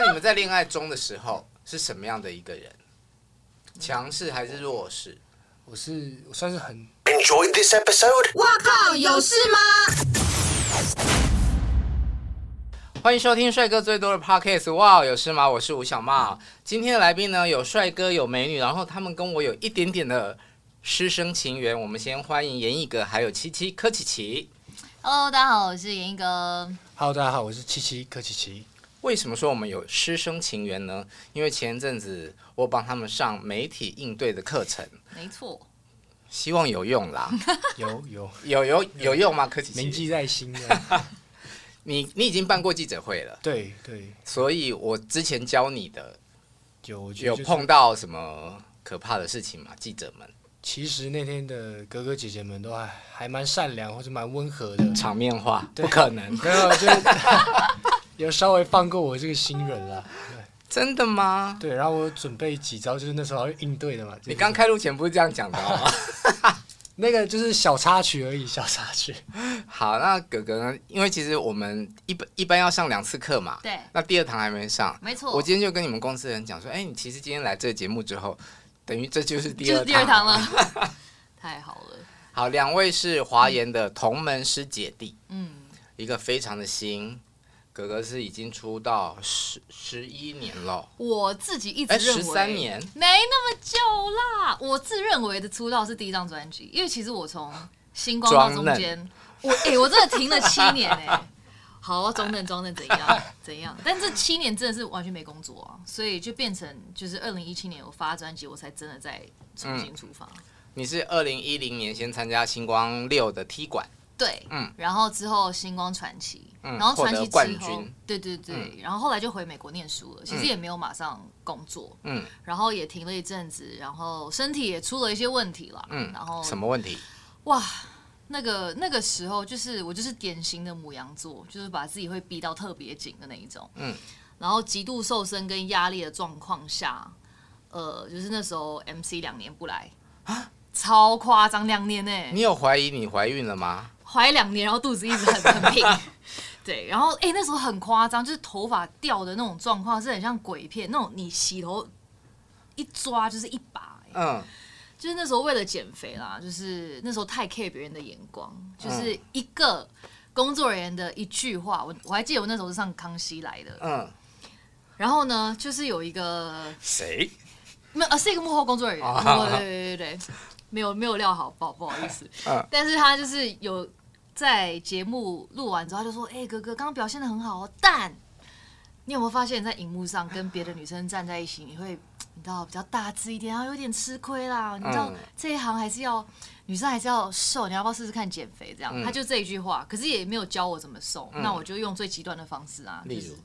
那你们在恋爱中的时候是什么样的一个人？强势还是弱势？我是我算是很 Enjoy this episode。哇靠，有事吗？欢迎收听帅哥最多的 Podcast。哇，有事吗？我是吴小茂。今天的来宾呢，有帅哥，有美女，然后他们跟我有一点点的师生情缘。我们先欢迎严艺格，还有七七柯琪琪。Hello，大家好，我是严艺哥。Hello，大家好，我是七七柯琪琪。为什么说我们有师生情缘呢？因为前一阵子我帮他们上媒体应对的课程，没错，希望有用啦。有有有有有用吗？柯琪琪，铭记在心的。你你已经办过记者会了，对对，所以我之前教你的有有碰到什么可怕的事情吗？记者们，其实那天的哥哥姐姐们都还还蛮善良，或者蛮温和的。场面话不可能，没有就。有稍微放过我这个新人了，真的吗？对，然后我准备几招，就是那时候要应对的嘛。你刚开录前不是这样讲的吗？那个就是小插曲而已，小插曲。好，那哥哥呢？因为其实我们一般一般要上两次课嘛。对。那第二堂还没上。没错。我今天就跟你们公司的人讲说，哎、欸，你其实今天来这个节目之后，等于这就是第二堂，就是第二堂了。太好了。好，两位是华研的同门师姐弟。嗯。一个非常的新。哥哥是已经出道十十一年了，我自己一直认为十三年没那么久啦。我自认为的出道是第一张专辑，因为其实我从星光到中间，我哎、欸，我真的停了七年哎、欸。好，中等中嫩怎样怎样？但这七年真的是完全没工作啊，所以就变成就是二零一七年我发专辑，我才真的在重新出发。嗯、你是二零一零年先参加星光六的踢馆。对，嗯，然后之后星光传奇，嗯、然后传奇之后，对对对，嗯、然后后来就回美国念书了，其实也没有马上工作，嗯，然后也停了一阵子，然后身体也出了一些问题了，嗯，然后什么问题？哇，那个那个时候就是我就是典型的母羊座，就是把自己会逼到特别紧的那一种，嗯，然后极度瘦身跟压力的状况下，呃，就是那时候 MC 两年不来。啊，超夸张，两年呢、欸，你有怀疑你怀孕了吗？怀两年，然后肚子一直很很平，对，然后哎、欸，那时候很夸张，就是头发掉的那种状况，是很像鬼片那种，你洗头一抓就是一把，嗯，就是那时候为了减肥啦，就是那时候太 care 别人的眼光，就是一个工作人员的一句话，我我还记得我那时候是上康熙来的，嗯，然后呢，就是有一个谁，没有，呃，是一个幕后工作人员，哦、对对对对，没有没有料好，不好不好意思，嗯，但是他就是有。在节目录完之后，他就说：“哎、欸，哥哥，刚刚表现的很好哦，但你有没有发现，在荧幕上跟别的女生站在一起，你会你知道比较大只一点，然后有点吃亏啦。你知道、嗯、这一行还是要女生还是要瘦，你要不要试试看减肥？这样，嗯、他就这一句话，可是也没有教我怎么瘦，嗯、那我就用最极端的方式啊，就是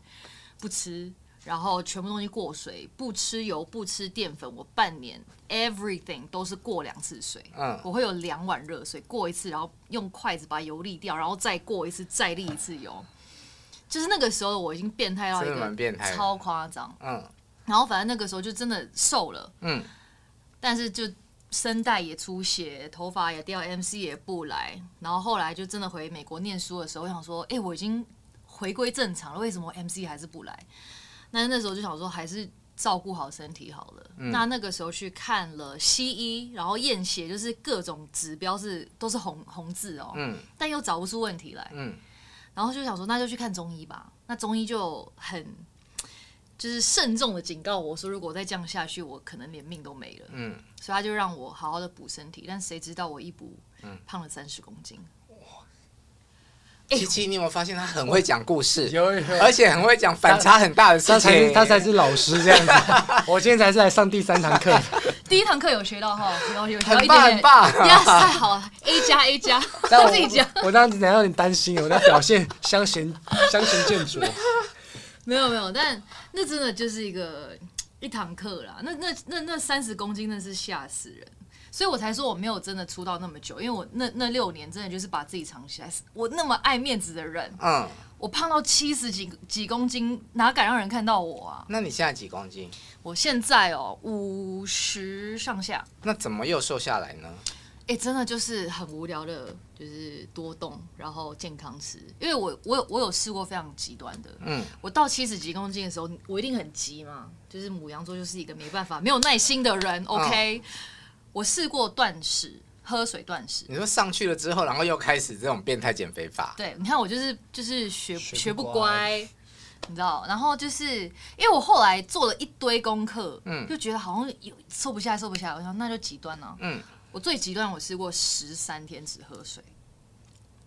不吃。”然后全部东西过水，不吃油，不吃淀粉。我半年 everything 都是过两次水。嗯，我会有两碗热水过一次，然后用筷子把油沥掉，然后再过一次，再沥一次油。就是那个时候我已经变态到一个超夸张。嗯，然后反正那个时候就真的瘦了。嗯，但是就声带也出血，头发也掉，MC 也不来。然后后来就真的回美国念书的时候，我想说，哎，我已经回归正常了，为什么 MC 还是不来？那那时候就想说，还是照顾好身体好了。嗯、那那个时候去看了西医，然后验血，就是各种指标是都是红红字哦，嗯、但又找不出问题来。嗯、然后就想说，那就去看中医吧。那中医就很就是慎重的警告我说，如果再这样下去，我可能连命都没了。嗯、所以他就让我好好的补身体。但谁知道我一补，胖了三十公斤。七七，你有没有发现他很会讲故事？有，有，而且很会讲反差很大的事情。他才是他才是老师这样子。我今天才是来上第三堂课。第一堂课有学到哈，有有很棒很棒，呀，太好了，A 加 A 加。我自己讲，我当时有点担心，我的表现相形相形见绌。没有没有，但那真的就是一个一堂课啦。那那那那三十公斤，那是吓死人。所以我才说我没有真的出道那么久，因为我那那六年真的就是把自己藏起来。我那么爱面子的人，嗯，我胖到七十几几公斤，哪敢让人看到我啊？那你现在几公斤？我现在哦，五十上下。那怎么又瘦下来呢？哎、欸，真的就是很无聊的，就是多动，然后健康吃。因为我我有我有试过非常极端的，嗯，我到七十几公斤的时候，我一定很急嘛，就是母羊座就是一个没办法、没有耐心的人。OK，、嗯、我试过断食，喝水断食。你说上去了之后，然后又开始这种变态减肥法？对，你看我就是就是学学不乖，你知道？然后就是因为我后来做了一堆功课，嗯，就觉得好像有瘦不下来，瘦不下来，我想那就极端了、啊，嗯。我最极端，我试过十三天只喝水，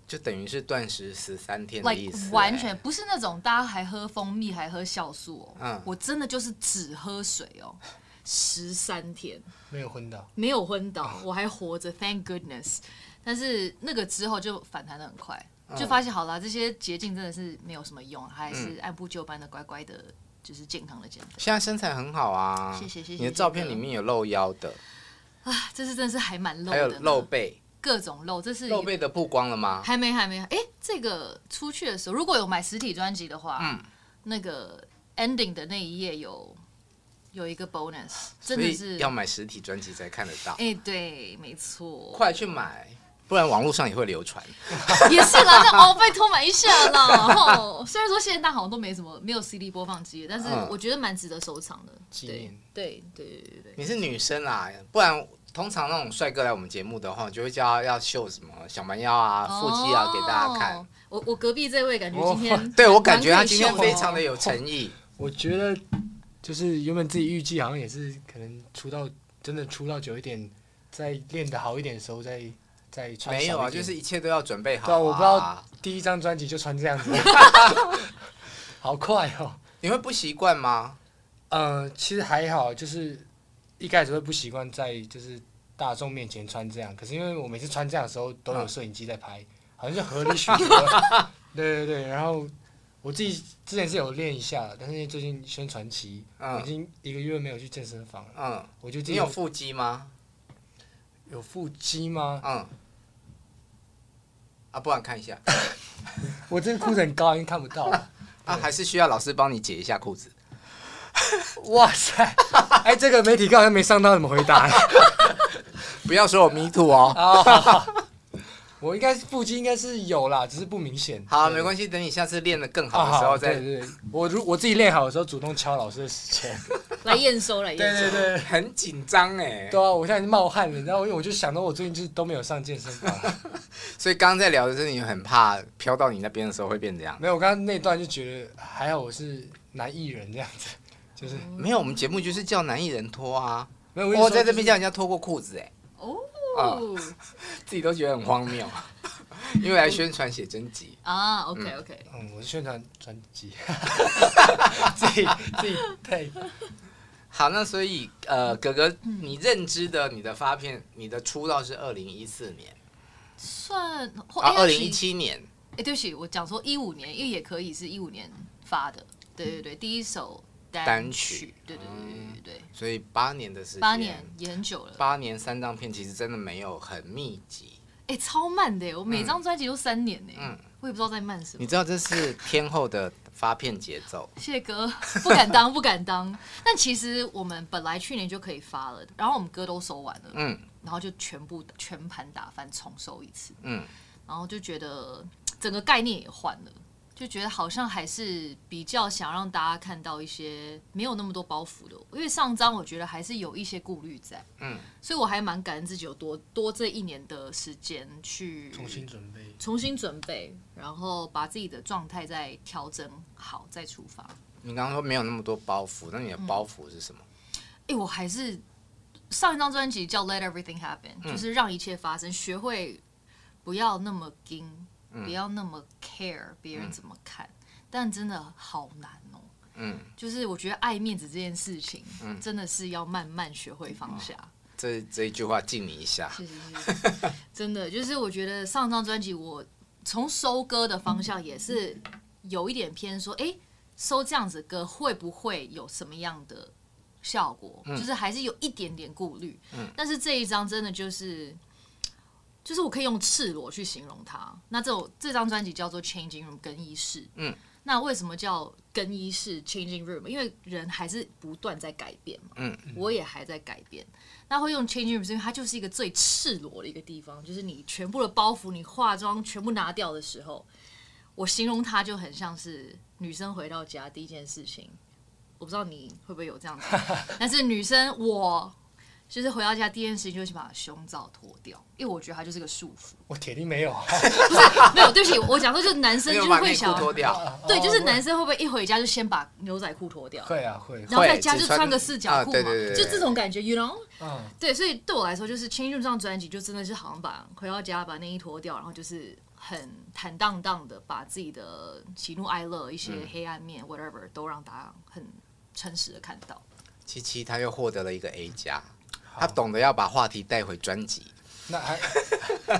就等于是断食十三天的意思、欸。Like, 完全不是那种大家还喝蜂蜜还喝酵素哦、喔，嗯，我真的就是只喝水哦、喔，十三天没有昏倒，没有昏倒，我还活着，Thank goodness。但是那个之后就反弹的很快，就发现好了，这些捷径真的是没有什么用，还是按部就班的乖乖的，就是健康的减肥。现在身材很好啊，谢谢谢谢。你的照片里面有露腰的。啊，这是真的是还蛮露的，还有露背，各种露，这是露背的曝光了吗？还没，还没。哎，这个出去的时候，如果有买实体专辑的话，嗯，那个 ending 的那一页有有一个 bonus，真的是要买实体专辑才看得到。哎，对，没错，快去买，不然网络上也会流传。也是啦，那哦，拜托买一下啦。哦虽然说现在大好像都没什么，没有 CD 播放机，但是我觉得蛮值得收藏的。纪念，对对对对对。你是女生啊，不然。通常那种帅哥来我们节目的话，就会叫他要秀什么小蛮腰啊、腹肌啊给大家看。我我隔壁这位感觉今天、哦、对我感觉他今天非常的有诚意。我觉得就是原本自己预计好像也是可能出道真的出道久一点，再练得好一点的时候再再穿。没有啊，就是一切都要准备好、啊。对啊，我不知道第一张专辑就穿这样子，好快哦！你会不习惯吗？呃，其实还好，就是。一开始会不习惯在就是大众面前穿这样，可是因为我每次穿这样的时候都有摄影机在拍，好像就合理许多。对对对，然后我自己之前是有练一下，但是最近宣传期，嗯、已经一个月没有去健身房了。嗯，我就你有腹肌吗？有腹肌吗？嗯。啊，不然看一下。我这个裤子很高，已经看不到了。啊，还是需要老师帮你解一下裤子。哇塞！哎，这个媒体刚才没上到，怎么回答？不要说我 me too 哦。我应该是腹肌应该是有啦，只是不明显。好，没关系，等你下次练得更好的时候再。对对，我如我自己练好的时候，主动敲老师的时间来验收来验收。对对对，很紧张哎。对啊，我现在冒汗了，然后因为我就想到我最近就是都没有上健身房，所以刚刚在聊的是你很怕飘到你那边的时候会变这样。没有，我刚刚那段就觉得还好，我是男艺人这样子。就是没有，我们节目就是叫男艺人脱啊。没有，我在这边叫人家脱过裤子哎。哦，自己都觉得很荒谬，因为来宣传写真集啊。OK OK，嗯，我是宣传专辑，自己自己配。好，那所以呃，哥哥，你认知的你的发片，你的出道是二零一四年，算啊，二零一七年。哎，对不起，我讲说一五年，因为也可以是一五年发的。对对对，第一首。单曲，对对对对对，所以八年的时间，八年也很久了。八年三张片，其实真的没有很密集。哎，超慢的，我每张专辑都三年呢。嗯，我也不知道在慢什么。你知道这是天后的发片节奏。谢哥，不敢当，不敢当。但其实我们本来去年就可以发了，然后我们歌都收完了，嗯，然后就全部全盘打翻重收一次，嗯，然后就觉得整个概念也换了。就觉得好像还是比较想让大家看到一些没有那么多包袱的，因为上张我觉得还是有一些顾虑在，嗯，所以我还蛮感恩自己有多多这一年的时间去重新准备，重新准备，然后把自己的状态再调整好再出发。你刚刚说没有那么多包袱，那你的包袱是什么？哎、嗯欸，我还是上一张专辑叫《Let Everything Happen》，嗯，就是让一切发生，学会不要那么惊。不要那么 care 别人怎么看，嗯、但真的好难哦。嗯，就是我觉得爱面子这件事情，嗯、真的是要慢慢学会放下。嗯、这这一句话敬你一下。真的，就是我觉得上张专辑，我从收歌的方向也是有一点偏说，哎、欸，收这样子歌会不会有什么样的效果？嗯、就是还是有一点点顾虑。嗯，但是这一张真的就是。就是我可以用赤裸去形容它。那这首这张专辑叫做《Changing Room》更衣室。嗯，那为什么叫更衣室 changing room？因为人还是不断在改变嘛。嗯，我也还在改变。那会用 changing room，是因为它就是一个最赤裸的一个地方，就是你全部的包袱、你化妆全部拿掉的时候，我形容它就很像是女生回到家第一件事情。我不知道你会不会有这样子，但是女生我。就是回到家第一件事情就是把胸罩脱掉，因为我觉得它就是个束缚。我铁定没有，不是没有，对不起，我讲说就是男生就是会想脱掉，对，就是男生会不会一回家就先把牛仔裤脱掉？会啊会，然后在家就穿个四角裤嘛，就这种感觉，you know？嗯，对，所以对我来说，就是《Change Room》这张专辑就真的是好像把回到家把内衣脱掉，然后就是很坦荡荡的把自己的喜怒哀乐、一些黑暗面、嗯、whatever 都让大家很诚实的看到。七七他又获得了一个 A 加。他懂得要把话题带回专辑，那还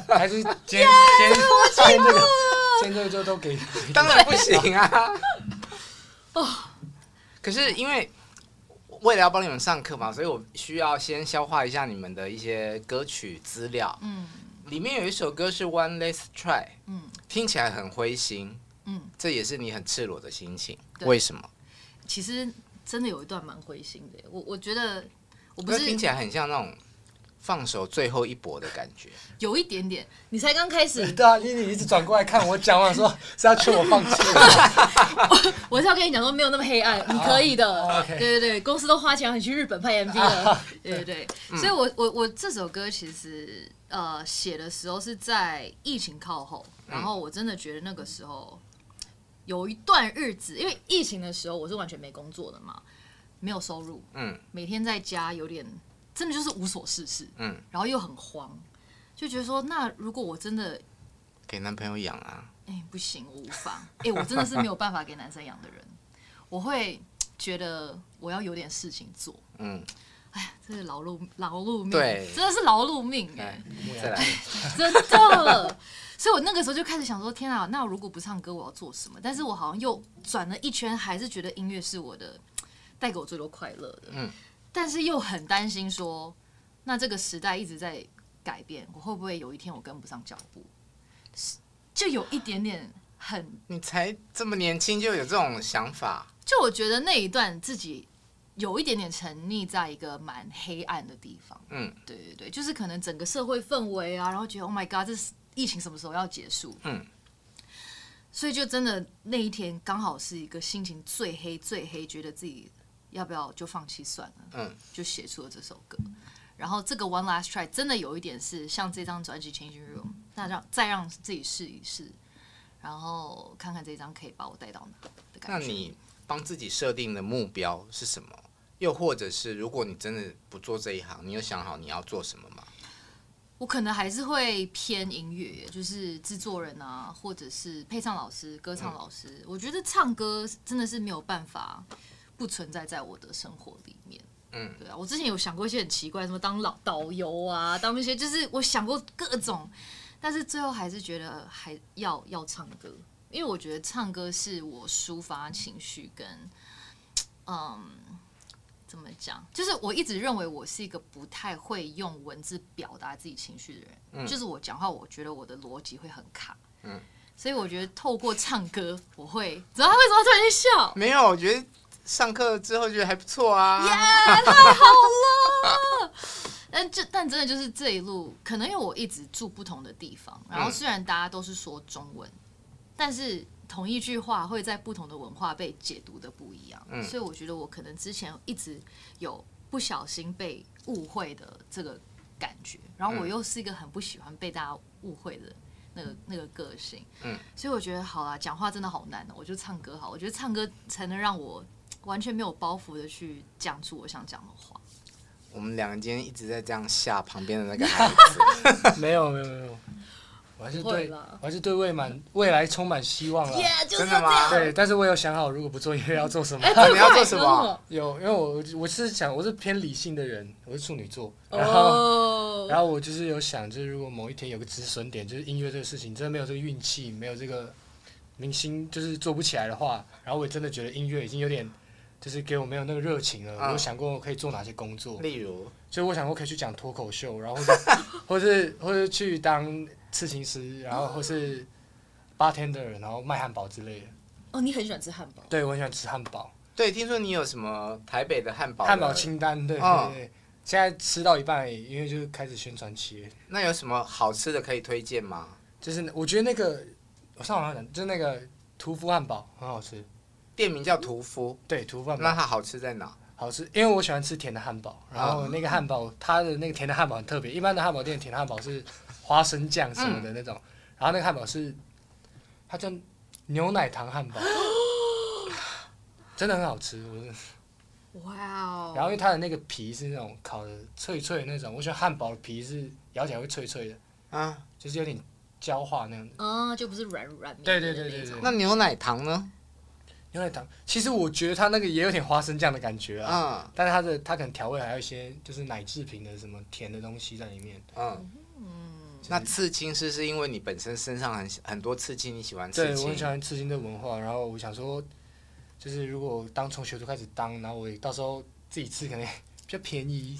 还是今天今天今天这个今天这个就都给，当然不行啊！哦，可是因为为了要帮你们上课嘛，所以我需要先消化一下你们的一些歌曲资料。嗯，里面有一首歌是《One Last Try》，嗯，听起来很灰心，嗯，这也是你很赤裸的心情，为什么？其实真的有一段蛮灰心的，我我觉得。我不是听起来很像那种放手最后一搏的感觉，有一点点。你才刚开始，对啊，你你一直转过来看我讲完，说是要劝我放弃。我是要跟你讲说，没有那么黑暗，你可以的。Oh, okay. 对对对，公司都花钱让你去日本拍 MV 了。对对对，嗯、所以我我我这首歌其实呃写的时候是在疫情靠后，然后我真的觉得那个时候有一段日子，因为疫情的时候我是完全没工作的嘛。没有收入，嗯，每天在家有点，真的就是无所事事，嗯，然后又很慌，就觉得说，那如果我真的给男朋友养啊，哎、欸，不行，我无法，哎、欸，我真的是没有办法给男生养的人，我会觉得我要有点事情做，嗯，哎呀，这是劳碌劳碌命，对，真的是劳碌命，哎，真的，所以我那个时候就开始想说，天啊，那我如果不唱歌，我要做什么？但是我好像又转了一圈，还是觉得音乐是我的。带给我最多快乐的，嗯，但是又很担心说，那这个时代一直在改变，我会不会有一天我跟不上脚步？就有一点点很，你才这么年轻就有这种想法？就我觉得那一段自己有一点点沉溺在一个蛮黑暗的地方，嗯，对对对，就是可能整个社会氛围啊，然后觉得 Oh my God，这是疫情什么时候要结束？嗯。所以就真的那一天刚好是一个心情最黑最黑，觉得自己。要不要就放弃算了？嗯，就写出了这首歌。然后这个 One Last Try 真的有一点是像这张专辑 Changing Room，那让再让自己试一试，然后看看这张可以把我带到哪的感觉。那你帮自己设定的目标是什么？又或者是如果你真的不做这一行，你有想好你要做什么吗？我可能还是会偏音乐，就是制作人啊，或者是配唱老师、歌唱老师。嗯，我觉得唱歌真的是没有办法。不存在在我的生活里面。嗯，对啊，我之前有想过一些很奇怪，什么当老导游啊，当一些就是我想过各种，但是最后还是觉得还要要唱歌，因为我觉得唱歌是我抒发情绪跟，嗯，怎么讲？就是我一直认为我是一个不太会用文字表达自己情绪的人，嗯，就是我讲话，我觉得我的逻辑会很卡，嗯，所以我觉得透过唱歌，我会，知道他为什么突然间笑？没有，我觉得。上课之后觉得还不错啊，耶，太好了！但这但真的就是这一路，可能因为我一直住不同的地方，然后虽然大家都是说中文，但是同一句话会在不同的文化被解读的不一样，嗯，所以我觉得我可能之前一直有不小心被误会的这个感觉，然后我又是一个很不喜欢被大家误会的那个那个个性，嗯，所以我觉得好啦，讲话真的好难哦，我就唱歌好，我觉得唱歌才能让我。完全没有包袱的去讲出我想讲的话。我们两个今天一直在这样吓旁边的那个孩子。没有没有没有，我还是对，我还是对未满未来充满希望了。Yeah, 真的吗？对，但是我有想好，如果不做音乐要做什么。欸、你要做什么？有，因为我我是想，我是偏理性的人，我是处女座，然后、oh. 然后我就是有想，就是如果某一天有个止损点，就是音乐这个事情真的没有这个运气，没有这个明星就是做不起来的话，然后我也真的觉得音乐已经有点。就是给我没有那个热情了。我有想过我可以做哪些工作，例如，就我想过可以去讲脱口秀，然后或是 或是去当刺青师，然后 或是 bartender，然后卖汉堡之类的。哦，你很喜欢吃汉堡？对，我很喜欢吃汉堡。对，听说你有什么台北的汉堡？汉堡清单，对对对。哦、现在吃到一半，因为就是开始宣传期。那有什么好吃的可以推荐吗？就是我觉得那个，我上网讲，就是那个屠夫汉堡很好吃。店名叫屠夫。对，屠夫汉堡。那它好吃在哪？好吃，因为我喜欢吃甜的汉堡。然后那个汉堡，它的那个甜的汉堡很特别。一般的汉堡店甜的汉堡是花生酱什么的那种，嗯、然后那个汉堡是，它叫牛奶糖汉堡。真的很好吃，我是。哇哦！然后因为它的那个皮是那种烤的脆脆的那种，我喜欢汉堡的皮是咬起来会脆脆的，啊，就是有点焦化那样子。啊，就不是软软的。对对对对对。那牛奶糖呢？牛奶糖，其实我觉得它那个也有点花生酱的感觉啊。嗯。但是它的它可能调味还有一些就是奶制品的什么甜的东西在里面。嗯。嗯。那刺青是是因为你本身身上很很多刺青，你喜欢刺青？对，我很喜欢刺青的文化，然后我想说。就是如果当从学徒开始当，然后我到时候自己吃可能比较便宜，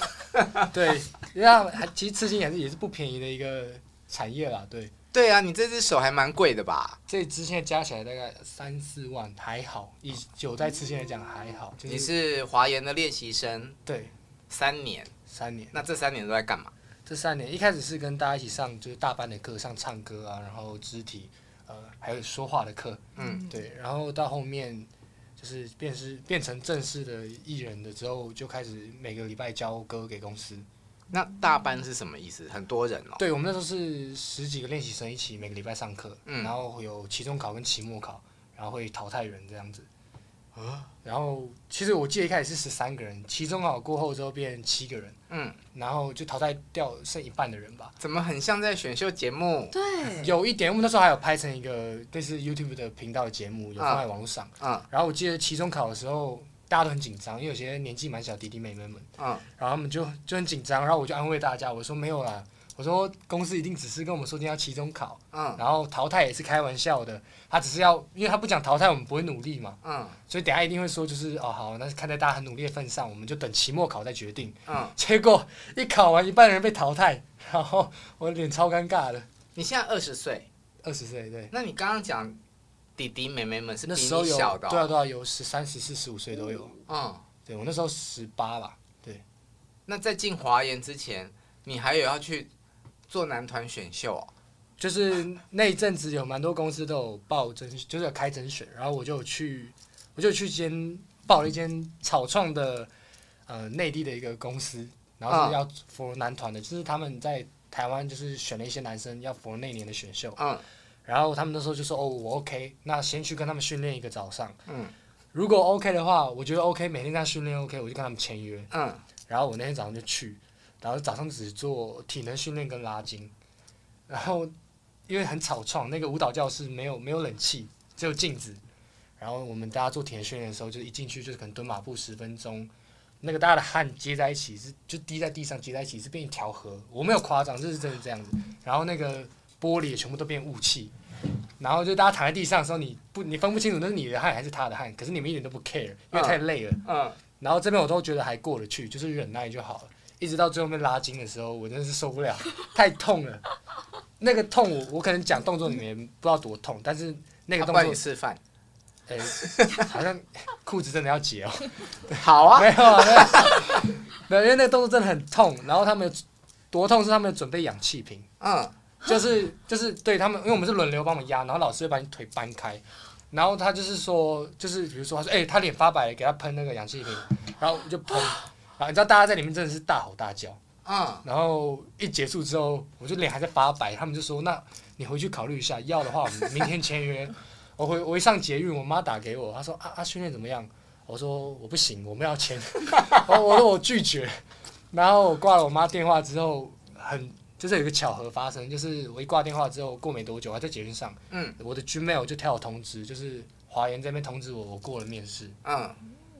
对，因为还其实刺青也是也是不便宜的一个产业啦，对。对啊，你这只手还蛮贵的吧？这只现在加起来大概三四万，还好，以九在之前来讲还好。就是、你是华研的练习生？对，三年。三年。那这三年都在干嘛？这三年一开始是跟大家一起上就是大班的课，上唱歌啊，然后肢体。呃，还有说话的课，嗯，对，然后到后面就是变是变成正式的艺人的之后，就开始每个礼拜交歌给公司。那大班是什么意思？很多人哦。对，我们那时候是十几个练习生一起每个礼拜上课，嗯，然后会有期中考跟期末考，然后会淘汰人这样子。啊，然后其实我记得一开始是十三个人，期中考过后之后变七个人，嗯，然后就淘汰掉剩一半的人吧。怎么很像在选秀节目？对，有一点，我们那时候还有拍成一个类似 YouTube 的频道的节目，有放在网络上。嗯，然后我记得期中考的时候，大家都很紧张，因为有些年纪蛮小弟弟妹妹们，嗯，然后他们就就很紧张，然后我就安慰大家，我说没有啦。我说公司一定只是跟我们说今天要期中考，嗯，然后淘汰也是开玩笑的，他只是要，因为他不讲淘汰，我们不会努力嘛，嗯，所以等下一定会说就是哦好，那是看在大家很努力的份上，我们就等期末考再决定，嗯，结果一考完一半人被淘汰，然后我脸超尴尬的。你现在二十岁，二十岁对。那你刚刚讲弟弟妹妹们是比你小的？哦，对啊对啊，有十三、十四、十五岁都有，嗯，对我那时候十八吧，对。那在进华研之前，你还有要去？做男团选秀哦，就是那一阵子有蛮多公司都有报甄，就是有开甄选，然后我就去，我就去间报了一间草创的呃内地的一个公司，然后是要服男团的，就是他们在台湾就是选了一些男生要服那年的选秀，嗯，然后他们那时候就说哦我 OK，那先去跟他们训练一个早上，嗯，如果 OK 的话，我觉得 OK，每天这样训练 OK，我就跟他们签约，嗯，然后我那天早上就去。然后早上只做体能训练跟拉筋，然后因为很草创，那个舞蹈教室没有没有冷气，只有镜子。然后我们大家做体能训练的时候，就一进去就是可能蹲马步十分钟，那个大家的汗接在一起是就滴在地上接在一起是变一条河，我没有夸张，这是真的这样子。然后那个玻璃也全部都变雾气，然后就大家躺在地上的时候，你不你分不清楚那是你的汗还是他的汗，可是你们一点都不 care，因为太累了。嗯。然后这边我都觉得还过得去，就是忍耐就好了。一直到最后面拉筋的时候，我真的是受不了，太痛了。那个痛我，我我可能讲动作里面不知道多痛，但是那个动作。示范。哎、欸，好像裤子真的要解哦。好啊。没有啊，没有。没有，因为那个动作真的很痛。然后他们多痛是他们准备氧气瓶。嗯。就是就是对他们，因为我们是轮流帮我们压，然后老师会把你腿搬开，然后他就是说，就是比如说他说，哎、欸，他脸发白了，给他喷那个氧气瓶，然后就喷。然后，你知道大家在里面真的是大吼大叫，嗯，然后一结束之后，我就脸还在发白，他们就说：“那你回去考虑一下，要的话我们明天签约。”我回我一上捷运，我妈打给我，她说：“啊啊，训练怎么样？”我说：“我不行，我们要签。”我我说我拒绝，然后我挂了我妈电话之后，很就是有一个巧合发生，就是我一挂电话之后，过没多久，还在捷运上，嗯，我的 Gmail 就跳我通知，就是华研这边通知我，我过了面试，嗯。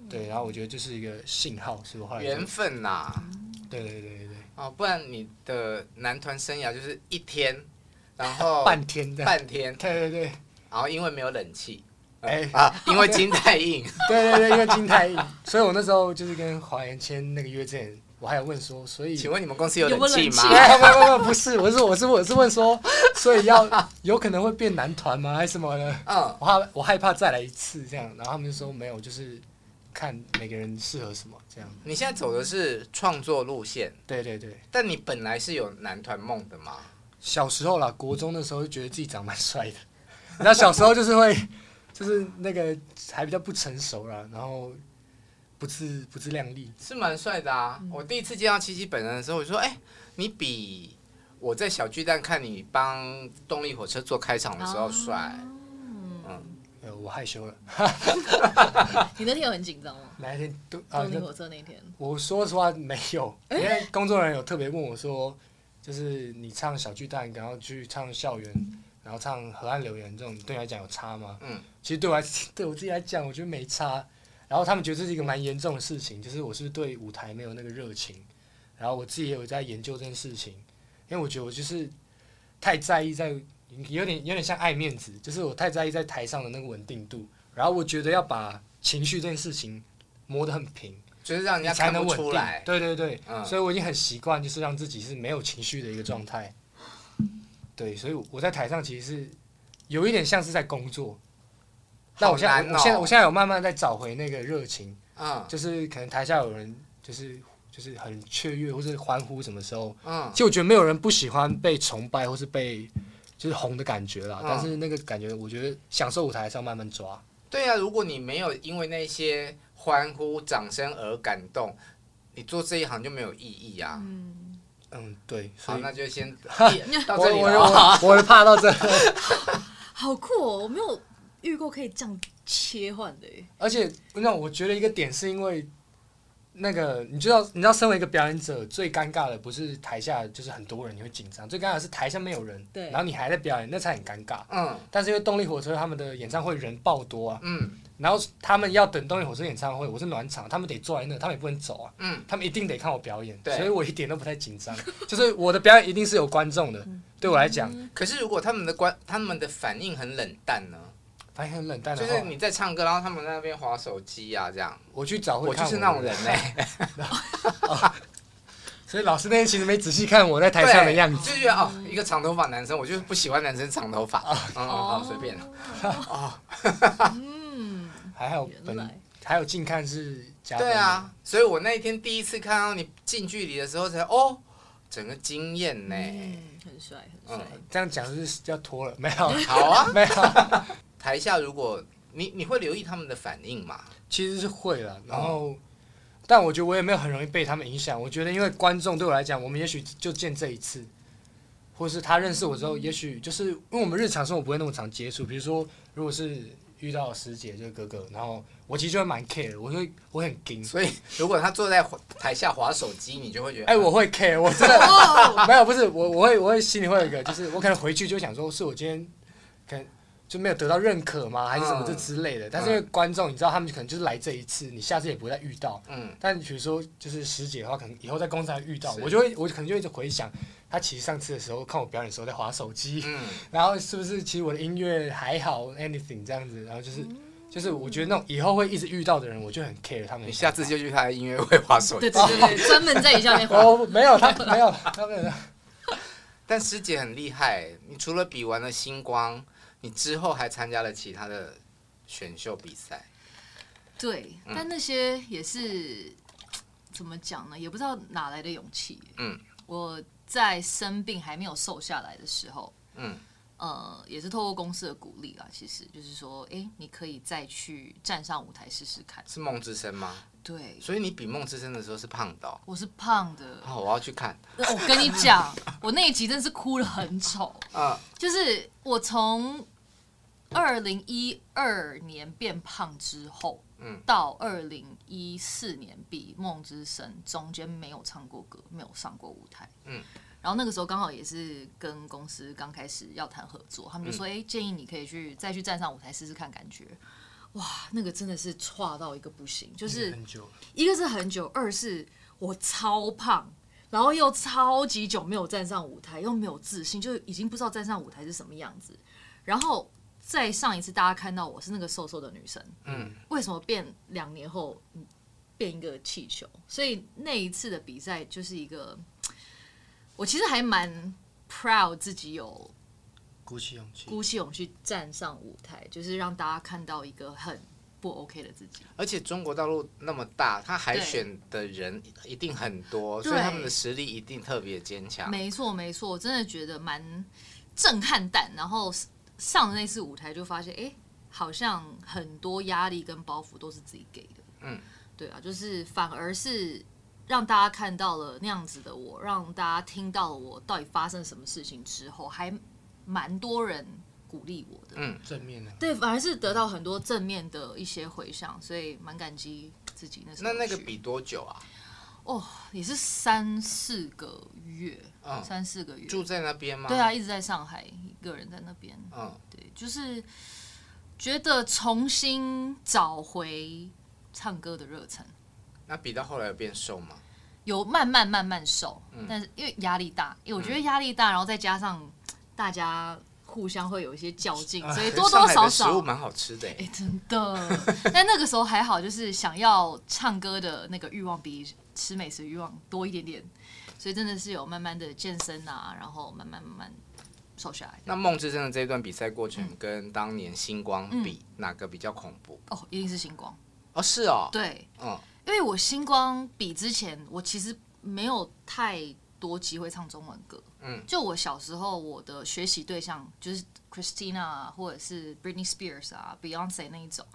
对，然后我觉得这是一个信号，是不？缘分呐、啊。对对对对对。哦，不然你的男团生涯就是一天，然后 半天的。半天。对对对。然后因为没有冷气，哎、呃、啊，因为金太硬。对对对，因为金太硬，所以我那时候就是跟华研签那个约之前，我还有问说，所以请问你们公司有冷气吗？没有没有，不是，我是我是我是问说，所以要 有可能会变男团吗？还是什么的？嗯，我害我害怕再来一次这样，然后他们就说没有，就是看每个人适合什么这样。你现在走的是创作路线，对对对。但你本来是有男团梦的吗？小时候啦，国中的时候就觉得自己长蛮帅的，然后小时候就是会，就是那个还比较不成熟啦，然后。不自不自量力，是蛮帅的啊！嗯、我第一次见到七七本人的时候，我就说：“哎、欸，你比我在小巨蛋看你帮动力火车做开场的时候帅。啊”嗯，我害羞了。你那天有很紧张吗？哪一天都动力火车那天？我说实话没有，因为工作人员有特别问我说，就是你唱小巨蛋，然后去唱校园，然后唱河岸留言这种，对你来讲有差吗？嗯，其实对我来 对我自己来讲，我觉得没差。然后他们觉得这是一个蛮严重的事情，就是我是对舞台没有那个热情，然后我自己也有在研究这件事情，因为我觉得我就是太在意在有点有点像爱面子，就是我太在意在台上的那个稳定度，然后我觉得要把情绪这件事情磨得很平，就是让人家才能出来。对对对，嗯、所以我已经很习惯，就是让自己是没有情绪的一个状态。对，所以我在台上其实是有一点像是在工作。那我现在，我现在，我现在有慢慢在找回那个热情，嗯，就是可能台下有人，就是就是很雀跃或是欢呼什么时候，嗯，其实我觉得没有人不喜欢被崇拜或是被就是红的感觉啦，但是那个感觉，我觉得享受舞台还是要慢慢抓。对啊，如果你没有因为那些欢呼掌声而感动，你做这一行就没有意义啊。嗯嗯，对，好，那就先 到这里了。我我怕到这，好酷哦，我没有。遇过可以这样切换的，而且那我觉得一个点是因为那个你知道，你知道，身为一个表演者，最尴尬的不是台下就是很多人你会紧张，最尴尬的是台下没有人，对，然后你还在表演，那才很尴尬。嗯。但是因为动力火车他们的演唱会人爆多啊，嗯，然后他们要等动力火车演唱会，我是暖场，他们得坐在那，他们也不能走啊，嗯，他们一定得看我表演，对，所以我一点都不太紧张，就是我的表演一定是有观众的，对我来讲。可是如果他们的观他们的反应很冷淡呢？反正很冷淡的，就是你在唱歌，然后他们在那边划手机啊，这样。我去找会，我就是那种人呢。所以老师那天其实没仔细看我在台上的样子，就觉得哦，一个长头发男生，我就是不喜欢男生长头发。嗯，好，随便。哦，嗯，还好本还有近看是加分。对啊，所以我那一天第一次看到你近距离的时候，才哦，整个惊艳呢。嗯，很帅，很帅。这样讲是要脱了，没有？好啊，没有。台下如果你你会留意他们的反应吗？其实是会了，然后，嗯、但我觉得我也没有很容易被他们影响。我觉得因为观众对我来讲，我们也许就见这一次，或是他认识我之后，也许就是因为我们日常生活不会那么常接触。比如说，如果是遇到师姐就是哥哥，然后我其实就会蛮 care，我会我很惊。所以如果他坐在台下划手机，你就会觉得哎，我会 care，我真的 没有不是我我会我会心里会有一个，就是我可能回去就想说，是我今天可能。就没有得到认可吗？还是什么这之类的？嗯、但是因为观众，你知道他们可能就是来这一次，你下次也不会再遇到。嗯。但比如说，就是师姐的话，可能以后在公司还遇到，我就会，我可能就一直回想，他其实上次的时候看我表演的时候在划手机，嗯。然后是不是其实我的音乐还好，anything 这样子，然后就是，嗯、就是我觉得那种以后会一直遇到的人，我就很 care 他们。你下次就去他的音乐会划手机。对对对，专门在你下面划。哦，没有他没有他没有。但师姐很厉害，你除了比完了星光。你之后还参加了其他的选秀比赛，对，嗯、但那些也是怎么讲呢？也不知道哪来的勇气。嗯，我在生病还没有瘦下来的时候，嗯，呃，也是透过公司的鼓励啦。其实就是说，哎、欸，你可以再去站上舞台试试看。是梦之声吗？对。所以你比梦之声的时候是胖的、喔？我是胖的。哦，我要去看。我跟你讲，我那一集真的是哭得很丑。啊，就是我从二零一二年变胖之后，嗯，到二零一四年比梦之神中间没有唱过歌，没有上过舞台，嗯，然后那个时候刚好也是跟公司刚开始要谈合作，他们就说，哎、嗯欸，建议你可以去再去站上舞台试试看感觉，哇，那个真的是差到一个不行，就是一个是很久，二是我超胖，然后又超级久没有站上舞台，又没有自信，就已经不知道站上舞台是什么样子，然后。再上一次，大家看到我是那个瘦瘦的女生。嗯，为什么变两年后变一个气球。所以那一次的比赛就是一个，我其实还蛮 proud 自己有鼓起勇气，鼓起勇气站上舞台，就是让大家看到一个很不 OK 的自己。而且中国大陆那么大，他海选的人一定很多，所以他们的实力一定特别坚强。没错没错，我真的觉得蛮震撼弹。然后上了那次舞台就发现，哎、欸，好像很多压力跟包袱都是自己给的。嗯，对啊，就是反而是让大家看到了那样子的我，让大家听到了我到底发生什么事情之后，还。蛮多人鼓励我的，嗯，正面的，对，反而是得到很多正面的一些回响，所以蛮感激自己那时候。那那个比多久啊？哦，也是三四个月，嗯，三四个月。住在那边吗？对啊，一直在上海，一个人在那边。嗯，对，就是觉得重新找回唱歌的热忱。那比到后来有变瘦吗？有慢慢慢慢瘦，嗯，但是因为压力大，因为我觉得压力大，然后再加上。大家互相会有一些较劲，所以多多少少食物蛮好吃的。哎，真的。但那个时候还好，就是想要唱歌的那个欲望比吃美食欲望多一点点，所以真的是有慢慢的健身啊，然后慢慢慢慢瘦下来。那梦之真的这一段比赛过程跟当年星光比，哪个比较恐怖？哦，一定是星光。哦，是哦。对，嗯，因为我星光比之前，我其实没有太多机会唱中文歌。嗯，就我小时候，我的学习对象就是 Christina 或者是 Britney Spears 啊，Beyonce 那一种。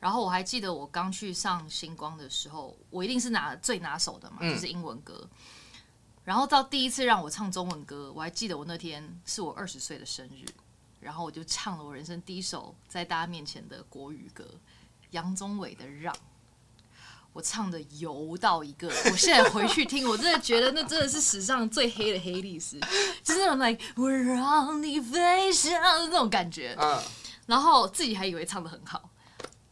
然后我还记得我刚去上星光的时候，我一定是拿最拿手的嘛，就是英文歌。然后到第一次让我唱中文歌，我还记得我那天是我二十岁的生日，然后我就唱了我人生第一首在大家面前的国语歌，杨宗纬的《让》。我唱的油到一个，我现在回去听，我真的觉得那真的是史上最黑的黑历史，就是那种 like 我让你飞翔的那种感觉。然后自己还以为唱的很好，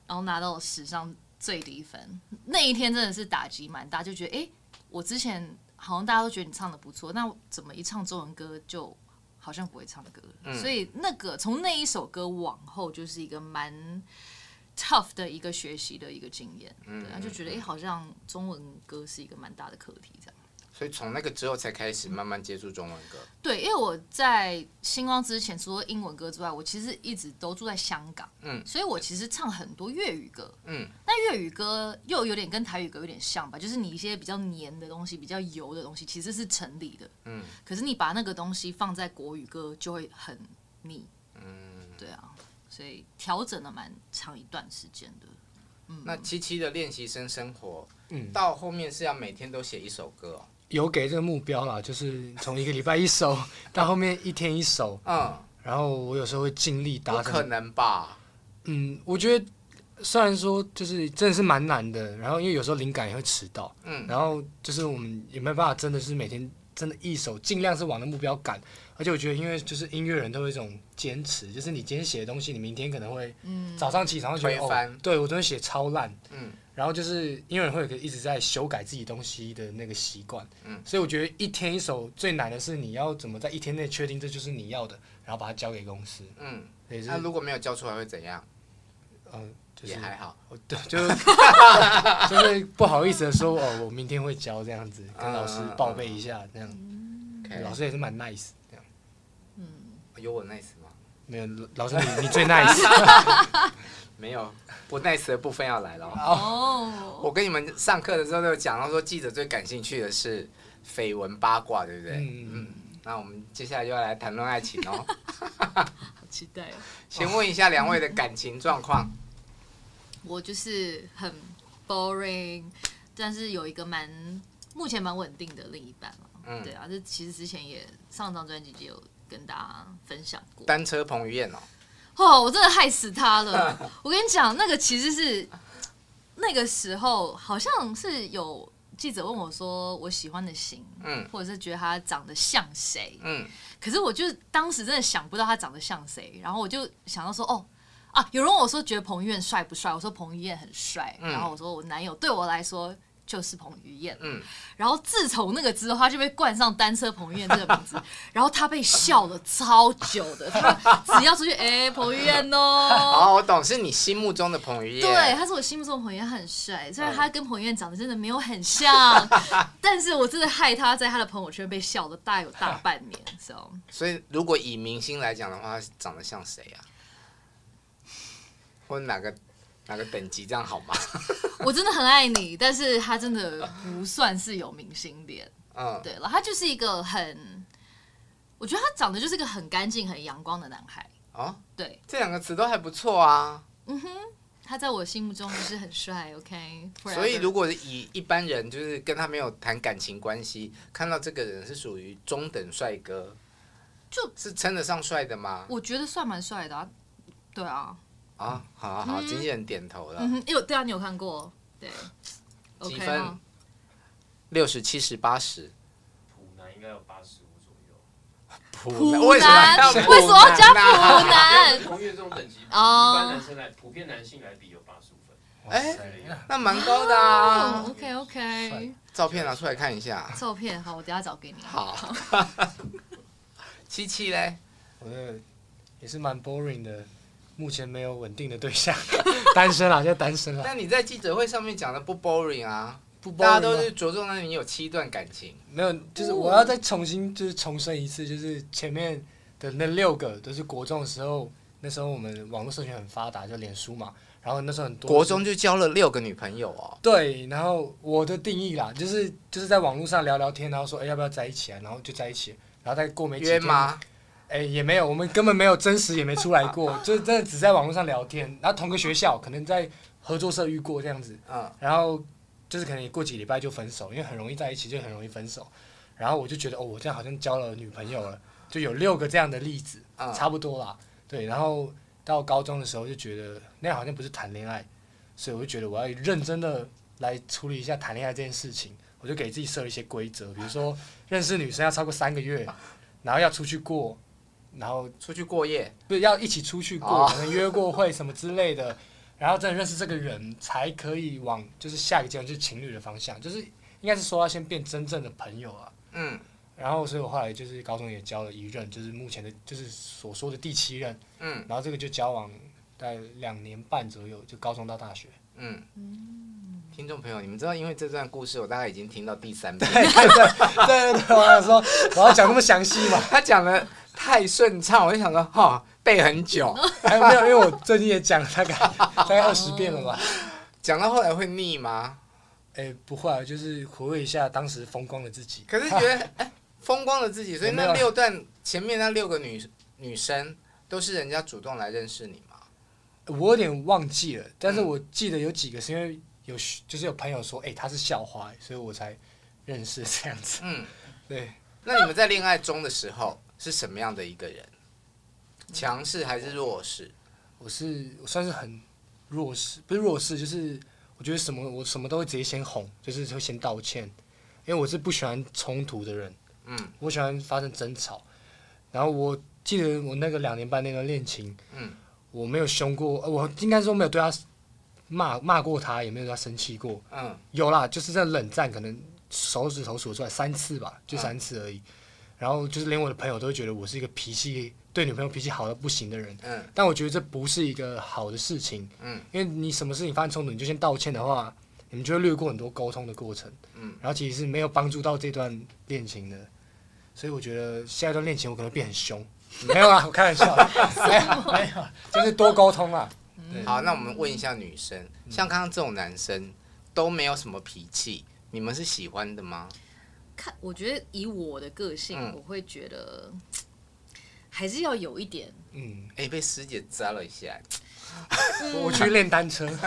然后拿到史上最低分。那一天真的是打击蛮大，就觉得哎、欸，我之前好像大家都觉得你唱的不错，那怎么一唱中文歌就好像不会唱歌？所以那个从那一首歌往后就是一个蛮。tough 的一个学习的一个经验，然后，就觉得哎、欸，好像中文歌是一个蛮大的课题，这样。所以从那个之后才开始慢慢接触中文歌。对，因为我在星光之前，除了英文歌之外，我其实一直都住在香港，嗯，所以我其实唱很多粤语歌，嗯，那粤语歌又有点跟台语歌有点像吧，就是你一些比较黏的东西、比较油的东西，其实是成立的，嗯，可是你把那个东西放在国语歌就会很腻，嗯，对啊。所以调整了蛮长一段时间的。嗯，那七七的练习生生活，嗯，到后面是要每天都写一首歌哦。有给这个目标啦，就是从一个礼拜一首，到后面一天一首。嗯，然后我有时候会尽力达成。不可能吧？嗯，我觉得虽然说就是真的是蛮难的，然后因为有时候灵感也会迟到，嗯，然后就是我们也没办法，真的是每天真的一首，尽量是往那目标赶。而且我觉得，因为就是音乐人都有一种坚持，就是你今天写的东西，你明天可能会早上起床会觉得哦，对我昨天写超烂，嗯，然后就是音乐人会有个一直在修改自己东西的那个习惯，嗯，所以我觉得一天一首最难的是你要怎么在一天内确定这就是你要的，然后把它交给公司，嗯，那如果没有交出来会怎样？嗯，也还好，对，就是 就是不好意思的说哦，我明天会交这样子，跟老师报备一下这样，老师也是蛮 nice。有我 nice 吗？没有，老师你你最 nice。没有不 nice 的部分要来了哦。我跟你们上课的时候都有讲到说，记者最感兴趣的是绯闻八卦，对不对？嗯嗯。那我们接下来就要来谈论爱情哦。好期待哦。先问一下两位的感情状况。我就是很 boring，但是有一个蛮目前蛮稳定的另一半嘛。嗯。对啊，这其实之前也上张专辑就有。跟大家分享过。单车彭于晏哦，哦，我真的害死他了。我跟你讲，那个其实是那个时候，好像是有记者问我说我喜欢的型，嗯，或者是觉得他长得像谁，嗯，可是我就当时真的想不到他长得像谁，然后我就想到说，哦啊，有人问我说觉得彭于晏帅不帅？我说彭于晏很帅，然后我说我男友对我来说就是彭于晏。嗯，然后自从那个之后，他就被冠上单车彭于晏这个名字，然后他被笑了超久的。他只要出去，哎、欸，彭于晏哦。哦，我懂，是你心目中的彭于晏。对，他是我心目中的彭于晏，很帅。虽然他跟彭于晏长得真的没有很像，但是我真的害他在他的朋友圈被笑了大有大半年。知道吗所以，如果以明星来讲的话，他长得像谁啊？或者哪个？哪个等级这样好吗？我真的很爱你，但是他真的不算是有明星脸。嗯，对了，他就是一个很，我觉得他长得就是一个很干净、很阳光的男孩。哦，对，这两个词都还不错啊。嗯哼，他在我心目中就是很帅。OK，所以如果以一般人就是跟他没有谈感情关系，看到这个人是属于中等帅哥，就是称得上帅的吗？我觉得算蛮帅的啊。对啊。啊，好好好，经纪人点头了。嗯哼，有对啊，你有看过？对，几分？六十七十八十。普南应该有八十五左右。普南？为什么？为什么要加普男？彭于晏这种等级，一般男生来，普遍男性来比有八十五分。哎，那蛮高的啊。OK OK。照片拿出来看一下。照片好，我等下找给你。好。七七嘞？我的也是蛮 boring 的。目前没有稳定的对象，单身啊，就单身啊。但你在记者会上面讲的不 boring 啊，不 boring，大家都是着重在你有七段感情。没有，就是我要再重新就是重申一次，就是前面的那六个都是国中的时候，那时候我们网络社群很发达，就脸书嘛，然后那时候很多。国中就交了六个女朋友哦。对，然后我的定义啦，就是就是在网络上聊聊天，然后说哎要不要在一起啊，然后就在一起，然后再过没几天。哎、欸，也没有，我们根本没有真实，也没出来过，就是真的只在网络上聊天。然后同个学校，可能在合作社遇过这样子。嗯。然后就是可能你过几个礼拜就分手，因为很容易在一起，就很容易分手。然后我就觉得，哦，我这样好像交了女朋友了，就有六个这样的例子，差不多啦。对。然后到高中的时候就觉得那样好像不是谈恋爱，所以我就觉得我要认真的来处理一下谈恋爱这件事情。我就给自己设了一些规则，比如说认识女生要超过三个月，然后要出去过。然后出去过夜，不是要一起出去过，可能约过会什么之类的，然后真的认识这个人，才可以往就是下一个阶段就是情侣的方向，就是应该是说要先变真正的朋友啊。嗯。然后，所以我后来就是高中也交了一任，就是目前的，就是所说的第七任。嗯。然后这个就交往大概两年半左右，就高中到大学。嗯。听众朋友，你们知道，因为这段故事我大概已经听到第三遍。对对对对，我想说我要讲那么详细嘛？他讲的。太顺畅，我就想说，哈、背很久。还没有？因为我最近也讲了大概大概二十遍了吧。讲到后来会腻吗？哎、不会，就是回味一下当时风光的自己。可是觉得，哎、风光的自己，所以那六段前面那六个女女生都是人家主动来认识你吗？我有点忘记了，但是我记得有几个是因为有就是有朋友说，哎、欸，他是校花，所以我才认识这样子。嗯，对。那你们在恋爱中的时候？是什么样的一个人？强势还是弱势？我是我算是很弱势，不是弱势，就是我觉得什么我什么都会直接先哄，就是会先道歉，因为我是不喜欢冲突的人。嗯，我喜欢发生争吵。然后我记得我那个两年半那段恋情，嗯，我没有凶过，我应该说没有对他骂骂过他，也没有对他生气过。嗯，有啦，就是在冷战，可能手指头数出来三次吧，就三次而已。嗯然后就是连我的朋友都觉得我是一个脾气对女朋友脾气好的不行的人，嗯，但我觉得这不是一个好的事情，嗯，因为你什么事情发生冲突，你就先道歉的话，你们就会略过很多沟通的过程，嗯，然后其实是没有帮助到这段恋情的，所以我觉得下一段恋情我可能变很凶，没有啊，我开玩笑，没有没有，就是多沟通啊。好，那我们问一下女生，像刚刚这种男生都没有什么脾气，你们是喜欢的吗？看，我觉得以我的个性，嗯、我会觉得还是要有一点。嗯，哎、欸，被师姐扎了一下。嗯、我去练单车。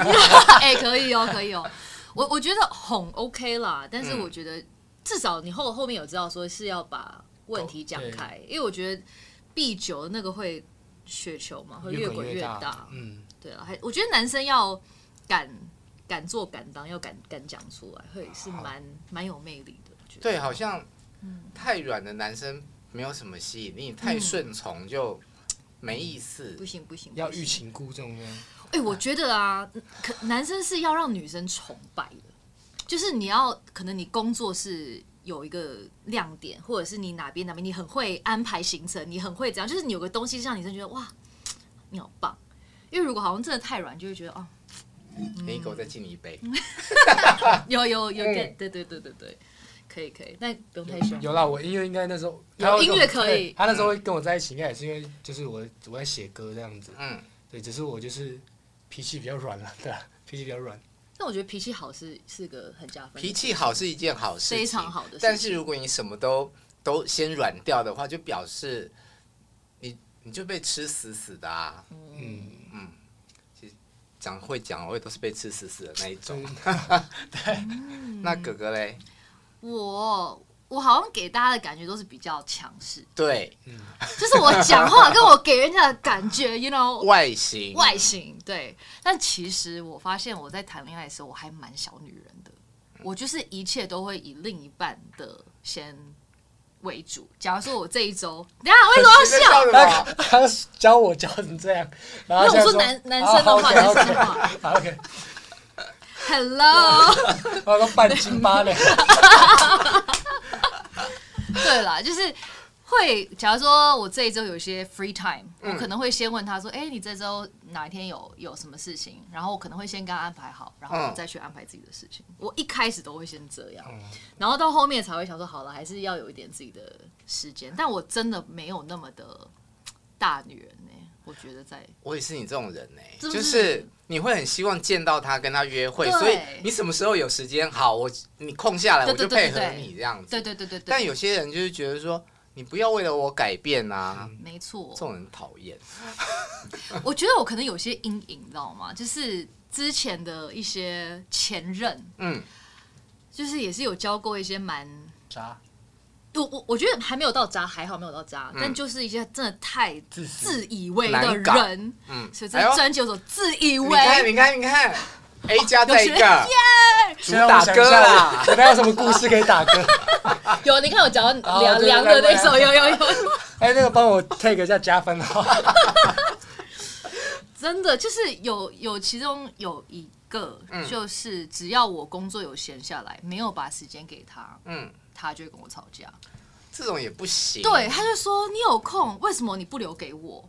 哎、欸，可以哦，可以哦。我我觉得哄 OK 啦，但是我觉得至少你后后面有知道说是要把问题讲开，因为我觉得避久那个会雪球嘛，会越滚越大。越大嗯，对啊，还我觉得男生要敢敢做敢当，要敢敢讲出来，会是蛮蛮有魅力的。对，好像太软的男生没有什么吸引力，太顺从就没意思。不行不行，要欲擒故纵。哎，我觉得啊，可男生是要让女生崇拜的，就是你要可能你工作是有一个亮点，或者是你哪边哪边你很会安排行程，你很会怎样，就是你有个东西让女生觉得哇，你好棒。因为如果好像真的太软，就会觉得哦，给狗再敬你一杯。有有有点，对对对对对。可以可以，但不用太凶。有啦，我音乐应该那时候有音乐可以。他那时候会跟我在一起，应该也是因为就是我我在写歌这样子。嗯，对，只是我就是脾气比较软了，对，脾气比较软。但我觉得脾气好是是个很加分。脾气好是一件好事，非常好的事。但是如果你什么都都先软掉的话，就表示你你就被吃死死的啊。嗯。嗯，其实讲会讲，我也都是被吃死死的那一种。对，那哥哥嘞？我我好像给大家的感觉都是比较强势，对，就是我讲话跟我给人家的感觉，you know，外形。外形对，但其实我发现我在谈恋爱的时候我还蛮小女人的，我就是一切都会以另一半的先为主。假如说我这一周，等下为什么要笑？他教我教成这样，然后我说男男生的话，男生的话，OK。Hello，我说半斤八两。对啦，就是会，假如说我这一周有一些 free time，、嗯、我可能会先问他说：“哎、欸，你这周哪一天有有什么事情？”然后我可能会先跟他安排好，然后我再去安排自己的事情。嗯、我一开始都会先这样，然后到后面才会想说：“好了，还是要有一点自己的时间。”但我真的没有那么的大女人呢、欸。我觉得在，我也是你这种人呢、欸，是是就是你会很希望见到他，跟他约会，所以你什么时候有时间，好，我你空下来，我就配合你这样子。对对对对对。但有些人就是觉得说，你不要为了我改变啊。没错。这种人讨厌。我觉得我可能有些阴影，你知道吗？就是之前的一些前任，嗯，就是也是有交过一些蛮渣。我我我觉得还没有到渣，还好没有到渣，但就是一些真的太自以为的人，嗯，所以这专辑有种自以为。你看你看你看，A 加再一个，主打歌啦，有没有什么故事可以打歌？有，你看我讲凉凉的那首，有有有。哎，那个帮我 take 一下加分哈。真的就是有有其中有一个，就是只要我工作有闲下来，没有把时间给他，嗯。他就会跟我吵架，这种也不行。对，他就说你有空，为什么你不留给我？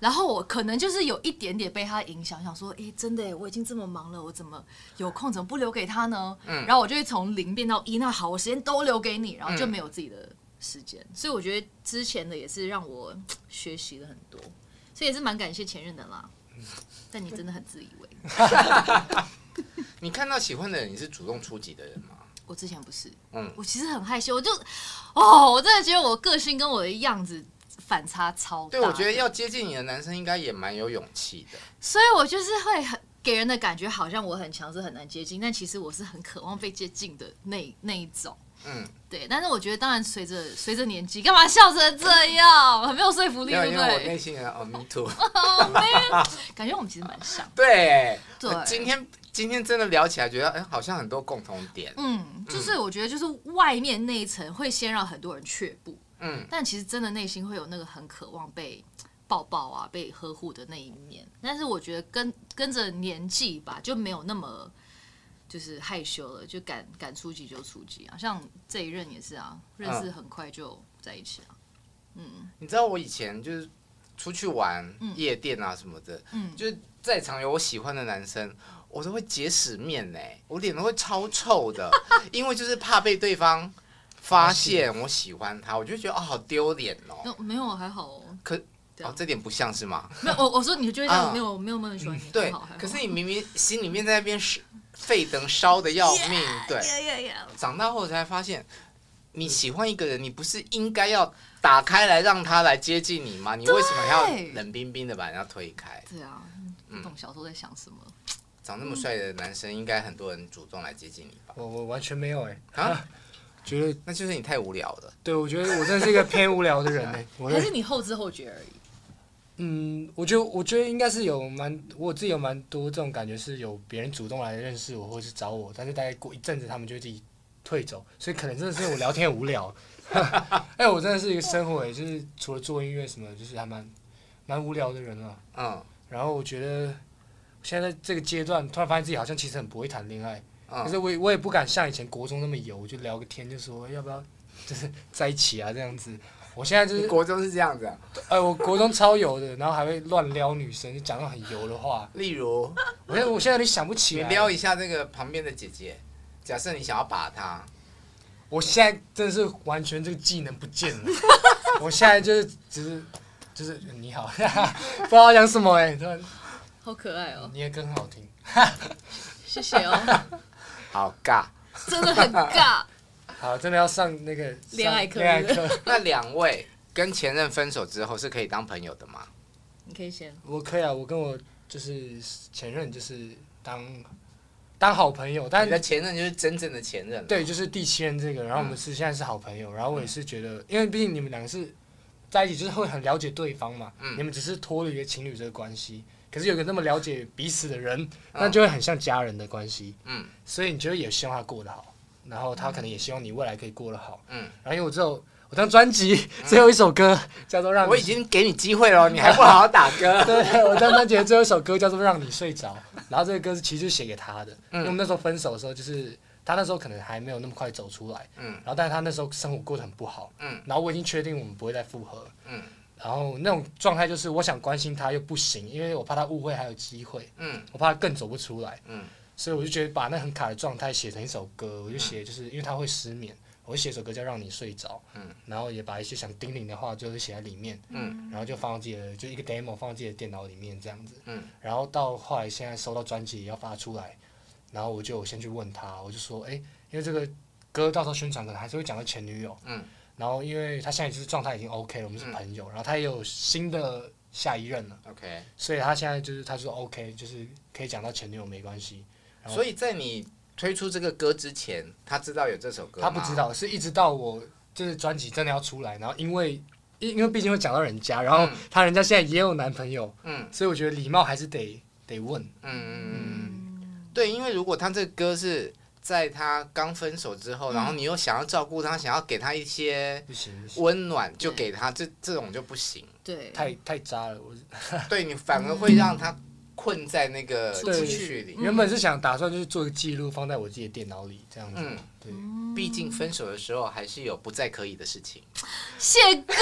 然后我可能就是有一点点被他影响，想说，哎、欸，真的，我已经这么忙了，我怎么有空，怎么不留给他呢？嗯，然后我就会从零变到一，那好，我时间都留给你，然后就没有自己的时间。嗯、所以我觉得之前的也是让我学习了很多，所以也是蛮感谢前任的啦。但你真的很自以为。你看到喜欢的人，你是主动出击的人吗？我之前不是，嗯，我其实很害羞，我就，哦，我真的觉得我个性跟我的样子反差超大。对，我觉得要接近你的男生应该也蛮有勇气的。所以我就是会很给人的感觉，好像我很强势，很难接近，但其实我是很渴望被接近的那那一种。嗯，对。但是我觉得，当然随着随着年纪，干嘛笑成这样？很没有说服力，对不对？我内心啊，哦，me too。感觉我们其实蛮像。对，对。今天。今天真的聊起来，觉得哎，好像很多共同点。嗯，就是我觉得，就是外面那一层会先让很多人却步。嗯，但其实真的内心会有那个很渴望被抱抱啊、被呵护的那一面。但是我觉得跟跟着年纪吧，就没有那么就是害羞了，就敢敢出击就出击啊。像这一任也是啊，认识很快就在一起了。嗯，你知道我以前就是出去玩夜店啊什么的，嗯，就是在场有我喜欢的男生。我都会结屎面呢，我脸都会超臭的，因为就是怕被对方发现我喜欢他，我就觉得哦，好丢脸哦。没有，还好哦。可哦，这点不像是吗？没有，我我说你就觉得 没有没有那么喜欢你。对，可是你明明心里面在那边是沸腾烧的要命，对。长大后才发现，你喜欢一个人，你不是应该要打开来让他来接近你吗？你为什么还要冷冰冰的把人家推开？对啊，不懂小时候在想什么。长那么帅的男生，应该很多人主动来接近你吧？我我完全没有哎，啊，觉得那就是你太无聊了。对，我觉得我真的是一个偏无聊的人 哎，还是你后知后觉而已。嗯，我觉得我觉得应该是有蛮，我自己有蛮多这种感觉，是有别人主动来认识我或者是找我，但是大概过一阵子，他们就自己退走，所以可能真的是我聊天很无聊。哎，我真的是一个生活，也就是除了做音乐什么，就是还蛮蛮无聊的人了。嗯，然后我觉得。现在这个阶段，突然发现自己好像其实很不会谈恋爱，可是我我也不敢像以前国中那么油，就聊个天就说要不要就是 在一起啊这样子。我现在就是国中是这样子啊，哎，我国中超油的，然后还会乱撩女生，就讲那种很油的话。例如，我现在我现在有点想不起来。你撩一下那个旁边的姐姐，假设你想要把她，我现在真的是完全这个技能不见了。我现在就是只是就是你好，不知道讲什么哎、欸，突然好可爱哦，你也歌很好听，谢谢哦，好尬，真的很尬。好，真的要上那个恋爱课。恋爱课。那两位跟前任分手之后是可以当朋友的吗？你可以先。我可以啊，我跟我就是前任就是当当好朋友，但你的前任就是真正的前任。对，就是第七任这个，然后我们是现在是好朋友，然后我也是觉得，因为毕竟你们两个是在一起，就是会很了解对方嘛。嗯。你们只是脱离一个情侣这个关系，可是有个那么了解彼此的人，那就会很像家人的关系。嗯。所以你觉得也希望他过得好。然后他可能也希望你未来可以过得好。嗯。然后因为我之后我张专辑最后一首歌叫做《让》，我已经给你机会了，你还不好好打歌。对，我张专辑的最后一首歌叫做《让你睡着》，然后这个歌是其实是写给他的。嗯。因为我们那时候分手的时候，就是他那时候可能还没有那么快走出来。嗯。然后，但是他那时候生活过得很不好。嗯。然后我已经确定我们不会再复合。嗯。然后那种状态就是我想关心他又不行，因为我怕他误会还有机会。嗯。我怕他更走不出来。嗯。所以我就觉得把那很卡的状态写成一首歌，我就写就是因为他会失眠，我就写首歌叫让你睡着，嗯，然后也把一些想叮咛的话就是写在里面，嗯，然后就放到自己的就一个 demo 放到自己的电脑里面这样子，嗯，然后到后来现在收到专辑也要发出来，然后我就先去问他，我就说，哎，因为这个歌到时候宣传可能还是会讲到前女友，嗯，然后因为他现在就是状态已经 OK 了，我们是朋友，然后他也有新的下一任了，OK，所以他现在就是他说 OK，就是可以讲到前女友没关系。所以在你推出这个歌之前，他知道有这首歌吗？他不知道，是一直到我就是专辑真的要出来，然后因为因因为毕竟会讲到人家，然后他人家现在也有男朋友，嗯，所以我觉得礼貌还是得得问，嗯嗯。嗯，对，因为如果他这个歌是在他刚分手之后，然后你又想要照顾他，想要给他一些温暖，就给他这这种就不行，对，太太渣了，我对你反而会让他。困在那个情绪里，原本是想打算就是做个记录，放在我自己的电脑里这样子。嗯，对，毕竟分手的时候还是有不再可以的事情。谢哥，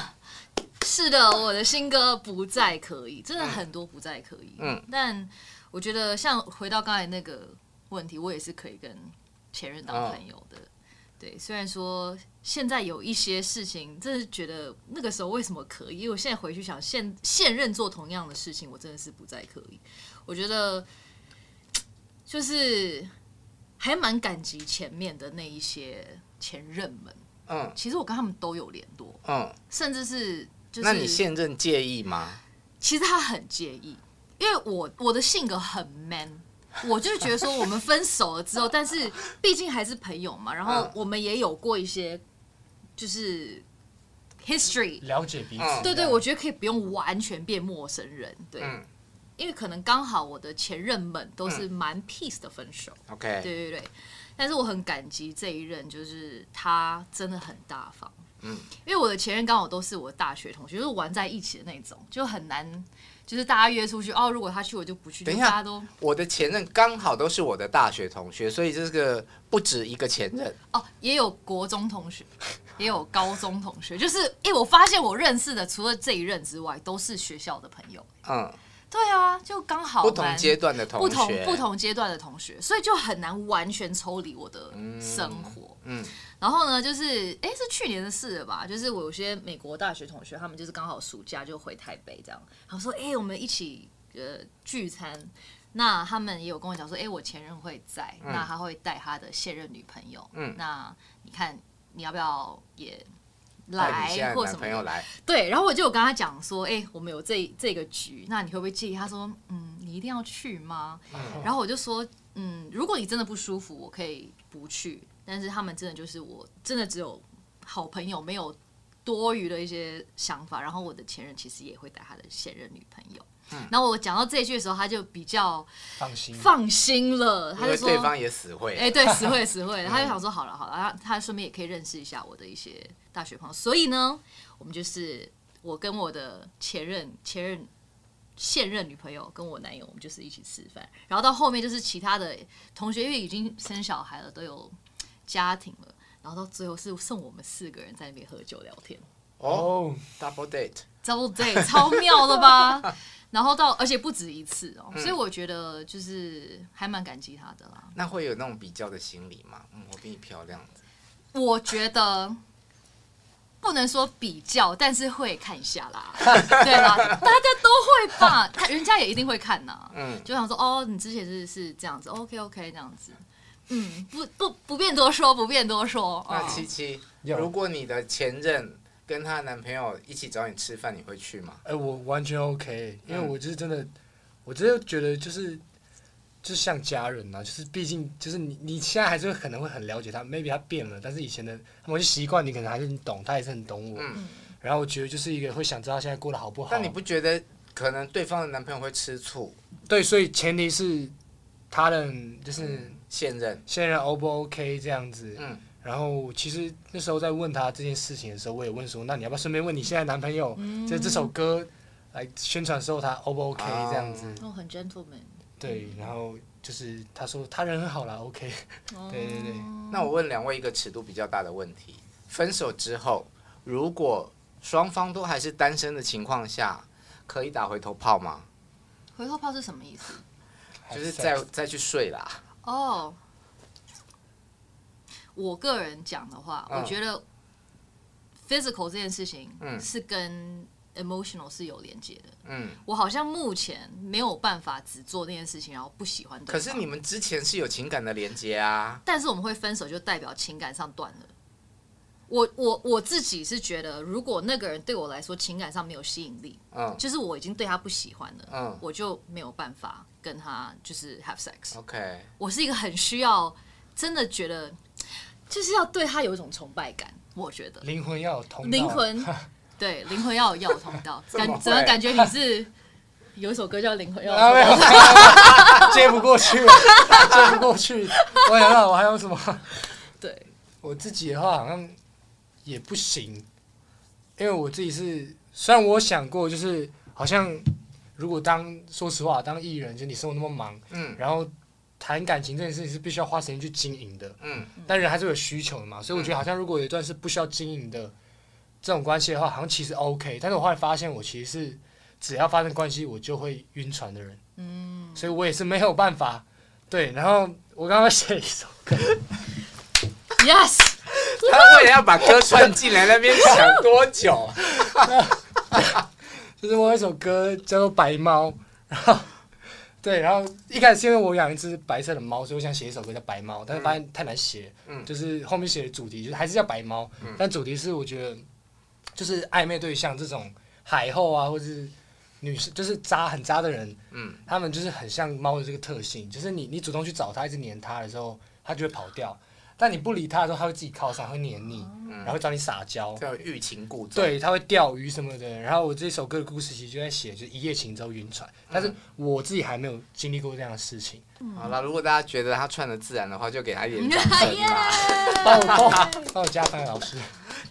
是的，我的新歌不再可以，真的很多不再可以。嗯，但我觉得像回到刚才那个问题，我也是可以跟前任当朋友的。哦对，虽然说现在有一些事情，真是觉得那个时候为什么可以？因为我现在回去想现现任做同样的事情，我真的是不再可以。我觉得 就是还蛮感激前面的那一些前任们。嗯，其实我跟他们都有联络。嗯，甚至是就是，那你现任介意吗？其实他很介意，因为我我的性格很 man。我就是觉得说，我们分手了之后，但是毕竟还是朋友嘛，然后我们也有过一些就是 history 了解彼此。对对，我觉得可以不用完全变陌生人，对，因为可能刚好我的前任们都是蛮 peace 的分手。OK，对对对，但是我很感激这一任，就是他真的很大方。嗯，因为我的前任刚好都是我大学同学，就是玩在一起的那种，就很难。就是大家约出去哦，如果他去我就不去。等一下，我的前任刚好都是我的大学同学，所以这个不止一个前任哦，也有国中同学，也有高中同学。就是，哎，我发现我认识的除了这一任之外，都是学校的朋友。嗯，对啊，就刚好不同阶段的同学，不同不同阶段的同学，所以就很难完全抽离我的生活。嗯。嗯然后呢，就是哎，是去年的事了吧？就是我有些美国大学同学，他们就是刚好暑假就回台北这样，然后说哎，我们一起呃聚餐。那他们也有跟我讲说，哎，我前任会在，嗯、那他会带他的现任女朋友。嗯，那你看你要不要也来或什么来？对，然后我就有跟他讲说，哎，我们有这这个局，那你会不会介意？他说，嗯，你一定要去吗？嗯、然后我就说，嗯，如果你真的不舒服，我可以不去。但是他们真的就是我，真的只有好朋友，没有多余的一些想法。然后我的前任其实也会带他的现任女朋友。嗯。然后我讲到这一句的时候，他就比较放心放心了。他就说对方也死会。哎，对，死会死会。他就想说好了好了，他他顺便也可以认识一下我的一些大学朋友。所以呢，我们就是我跟我的前任前任现任女朋友跟我男友，我们就是一起吃饭，然后到后面就是其他的同学，因为已经生小孩了，都有家庭了，然后到最后是剩我们四个人在那边喝酒聊天。哦，double date，double date，超妙的吧？然后到而且不止一次哦，嗯、所以我觉得就是还蛮感激他的啦。那会有那种比较的心理吗？嗯，我比你漂亮。我觉得。不能说比较，但是会看一下啦，对啦，大家都会吧，他人家也一定会看呐，嗯，就想说哦，你之前是是这样子，OK OK 这样子，嗯，不不不便多说，不便多说。那七七，如果你的前任跟她男朋友一起找你吃饭，你会去吗？哎、欸，我完全 OK，因为我就是真的，嗯、我真的觉得就是。就像家人呐、啊，就是毕竟就是你你现在还是会可能会很了解他，maybe 他变了，但是以前的某些习惯你可能还是很懂，他也是很懂我。嗯、然后我觉得就是一个会想知道现在过得好不好。但你不觉得可能对方的男朋友会吃醋？对，所以前提是他的就是、嗯、现任现任 O 不 OK 这样子。嗯。然后其实那时候在问他这件事情的时候，我也问说，那你要不要顺便问你现在男朋友，嗯、就这首歌来宣传的时候他 O 不 OK 这样子？哦，很 gentleman。对，然后就是他说他人很好啦，OK，对对对。那我问两位一个尺度比较大的问题：分手之后，如果双方都还是单身的情况下，可以打回头炮吗？回头炮是什么意思？就是再再去睡啦。哦，我个人讲的话，我觉得 physical 这件事情是跟 emotional 是有连接的，嗯，我好像目前没有办法只做那件事情，然后不喜欢。可是你们之前是有情感的连接啊。但是我们会分手，就代表情感上断了。我我我自己是觉得，如果那个人对我来说情感上没有吸引力，嗯，就是我已经对他不喜欢了，嗯，我就没有办法跟他就是 have sex。OK，我是一个很需要，真的觉得就是要对他有一种崇拜感。我觉得灵魂要有通道灵魂。对，灵魂要有要通道，感怎么感觉你是有一首歌叫《灵魂要有通道》，接不过去，接不过去。我想到我还有什么？对，我自己的话好像也不行，因为我自己是虽然我想过，就是好像如果当说实话当艺人，就你生活那么忙，嗯，然后谈感情这件事情是必须要花时间去经营的，嗯，但人还是有需求的嘛，所以我觉得好像如果有一段是不需要经营的。这种关系的话，好像其实 OK，但是我后来发现，我其实是只要发生关系，我就会晕船的人。嗯，所以我也是没有办法。对，然后我刚刚写一首歌，Yes，他为了要把歌串进来，那边想多久？就是我有一首歌叫做《白猫》，然后对，然后一开始是因为我养一只白色的猫，所以我想写一首歌叫《白猫》，但是发现太难写。嗯，就是后面写的主题就是还是叫白猫，嗯，但主题是我觉得。就是暧昧对象这种海后啊，或者是女生，就是渣很渣的人，嗯，他们就是很像猫的这个特性，就是你你主动去找他，一直黏他的时候，他就会跑掉。但你不理他的时候，他会自己靠上，会黏你，嗯、然后会找你撒娇，叫欲擒故纵。对，他会钓鱼什么的。然后我这首歌的故事其实就在写，就是一夜情之后晕船。但是我自己还没有经历过这样的事情。嗯、好了，如果大家觉得他串的自然的话，就给他一点掌声 吧。帮我帮我帮我加分，老师。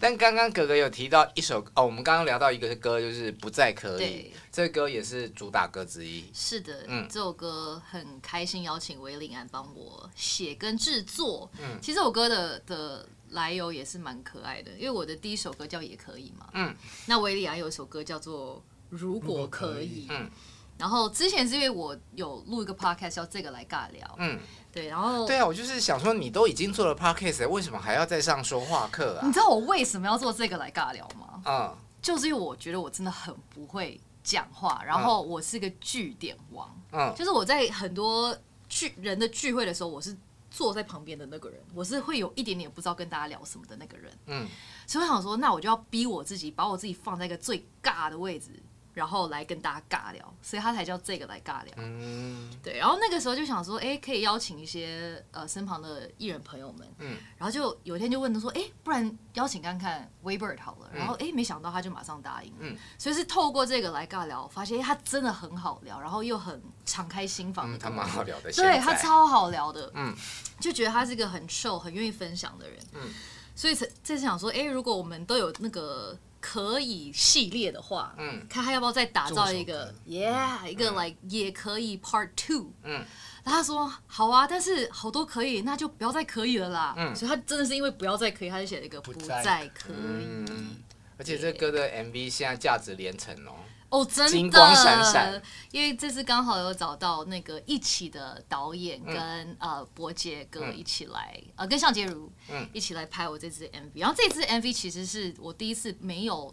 但刚刚哥哥有提到一首哦，我们刚刚聊到一个歌，就是不再可以。对这个歌也是主打歌之一。是的，嗯，这首歌很开心邀请韦礼安帮我写跟制作。嗯，其实这首歌的的来由也是蛮可爱的，因为我的第一首歌叫也可以嘛。嗯，那韦礼安有一首歌叫做如果可以。嗯，然后之前是因为我有录一个 podcast 叫这个来尬聊。嗯。对，然后对啊，我就是想说，你都已经做了 podcast，为什么还要再上说话课啊？你知道我为什么要做这个来尬聊吗？嗯，就是因为我觉得我真的很不会讲话，然后我是个句点王。嗯，就是我在很多聚人的聚会的时候，我是坐在旁边的那个人，我是会有一点点不知道跟大家聊什么的那个人。嗯，所以我想说，那我就要逼我自己，把我自己放在一个最尬的位置。然后来跟大家尬聊，所以他才叫这个来尬聊。嗯，对。然后那个时候就想说，哎，可以邀请一些呃身旁的艺人朋友们。嗯。然后就有一天就问他说，哎，不然邀请看看 Waybird 好了。然后哎，没想到他就马上答应。嗯。所以是透过这个来尬聊，发现他真的很好聊，然后又很敞开心房。嗯，他蛮好聊的。对，他超好聊的。嗯。就觉得他是一个很 chill、很愿意分享的人。嗯。所以这次想说，哎、欸，如果我们都有那个可以系列的话，嗯，看他要不要再打造一个，Yeah，、嗯、一个 like 也可以 Part Two，嗯，他说好啊，但是好多可以，那就不要再可以了啦，嗯，所以他真的是因为不要再可以，他就写了一个不再可以，嗯、而且这歌的 MV 现在价值连城哦。哦，真的，金光闪闪，因为这次刚好有找到那个一起的导演跟、嗯、呃伯杰哥一起来，嗯、呃跟向杰如一起来拍我这支 MV，然后这支 MV 其实是我第一次没有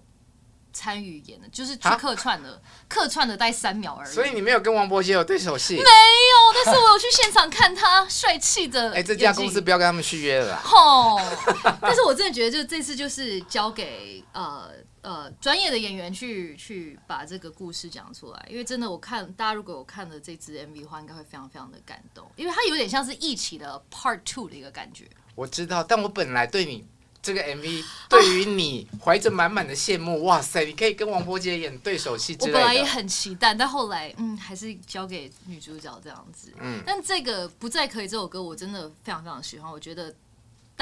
参与演的，就是去客串的，客串的待三秒而已。所以你没有跟王伯杰有对手戏？没有，但是我有去现场看他帅气的。哎、欸，这家公司不要跟他们续约了。吼，但是我真的觉得，就这次就是交给呃。呃，专业的演员去去把这个故事讲出来，因为真的，我看大家如果有看了这支 MV 的话，应该会非常非常的感动，因为它有点像是一起的 Part Two 的一个感觉。我知道，但我本来对你这个 MV，对于你怀着满满的羡慕，哇塞，你可以跟王柏杰演对手戏之类的。我本来也很期待，但后来嗯，还是交给女主角这样子。嗯，但这个不再可以这首歌，我真的非常非常喜欢，我觉得。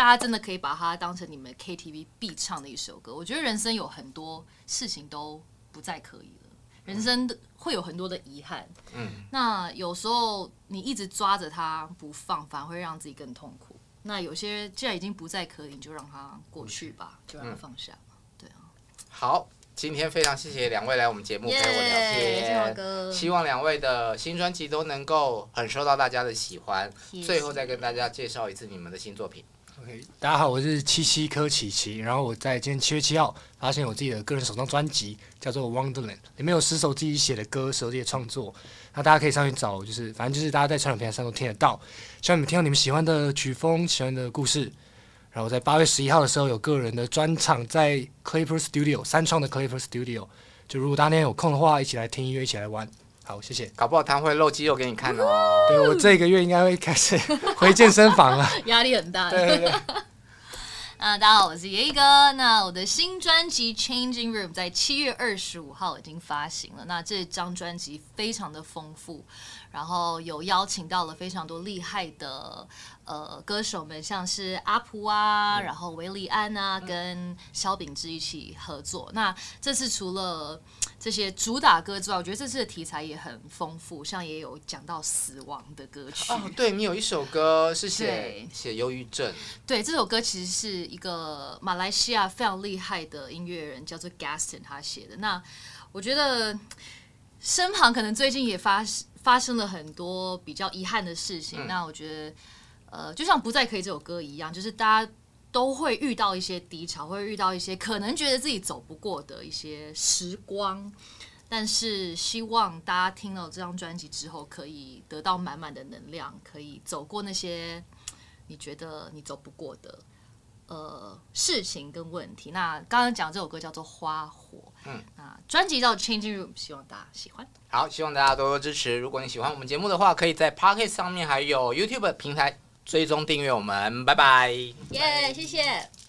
大家真的可以把它当成你们 KTV 必唱的一首歌。我觉得人生有很多事情都不再可以了，人生会有很多的遗憾。嗯，那有时候你一直抓着它不放，反而会让自己更痛苦。那有些既然已经不再可以，你就让它过去吧，就让它放下吧。对啊。好，今天非常谢谢两位来我们节目陪我聊天。希望两位的新专辑都能够很受到大家的喜欢。最后再跟大家介绍一次你们的新作品。OK，大家好，我是七七柯棨棋，然后我在今天七月七号发现我自己的个人首张专辑，叫做《Wonderland》，里面有十首自己写的歌，十首自己的创作。那大家可以上去找，就是反正就是大家在串流平台上都听得到。希望你们听到你们喜欢的曲风、喜欢的故事。然后在八月十一号的时候有个人的专场，在 Clapper Studio 三创的 Clapper Studio，就如果大家那天有空的话，一起来听音乐，一起来玩。好，谢谢。搞不好他会露肌肉给你看哦。对，我这个月应该会开始 回健身房了，压力很大。对对对。啊，大家好，我是爷爷哥。那我的新专辑《Changing Room》在七月二十五号已经发行了。那这张专辑非常的丰富，然后有邀请到了非常多厉害的呃歌手们，像是阿普啊，嗯、然后韦礼安啊，跟萧秉治一起合作。那这次除了这些主打歌之外，我觉得这次的题材也很丰富，像也有讲到死亡的歌曲。哦，对，你有一首歌是写写忧郁症。对，这首歌其实是一个马来西亚非常厉害的音乐人叫做 Gaston 他写的。那我觉得身旁可能最近也发发生了很多比较遗憾的事情。嗯、那我觉得，呃，就像《不再可以》这首歌一样，就是大家。都会遇到一些低潮，会遇到一些可能觉得自己走不过的一些时光，但是希望大家听了这张专辑之后，可以得到满满的能量，可以走过那些你觉得你走不过的呃事情跟问题。那刚刚讲这首歌叫做《花火》，嗯，那专辑叫《Changing Room》，希望大家喜欢。好，希望大家多多支持。如果你喜欢我们节目的话，可以在 Podcast 上面还有 YouTube 平台。追踪订阅我们，拜拜。耶，谢谢。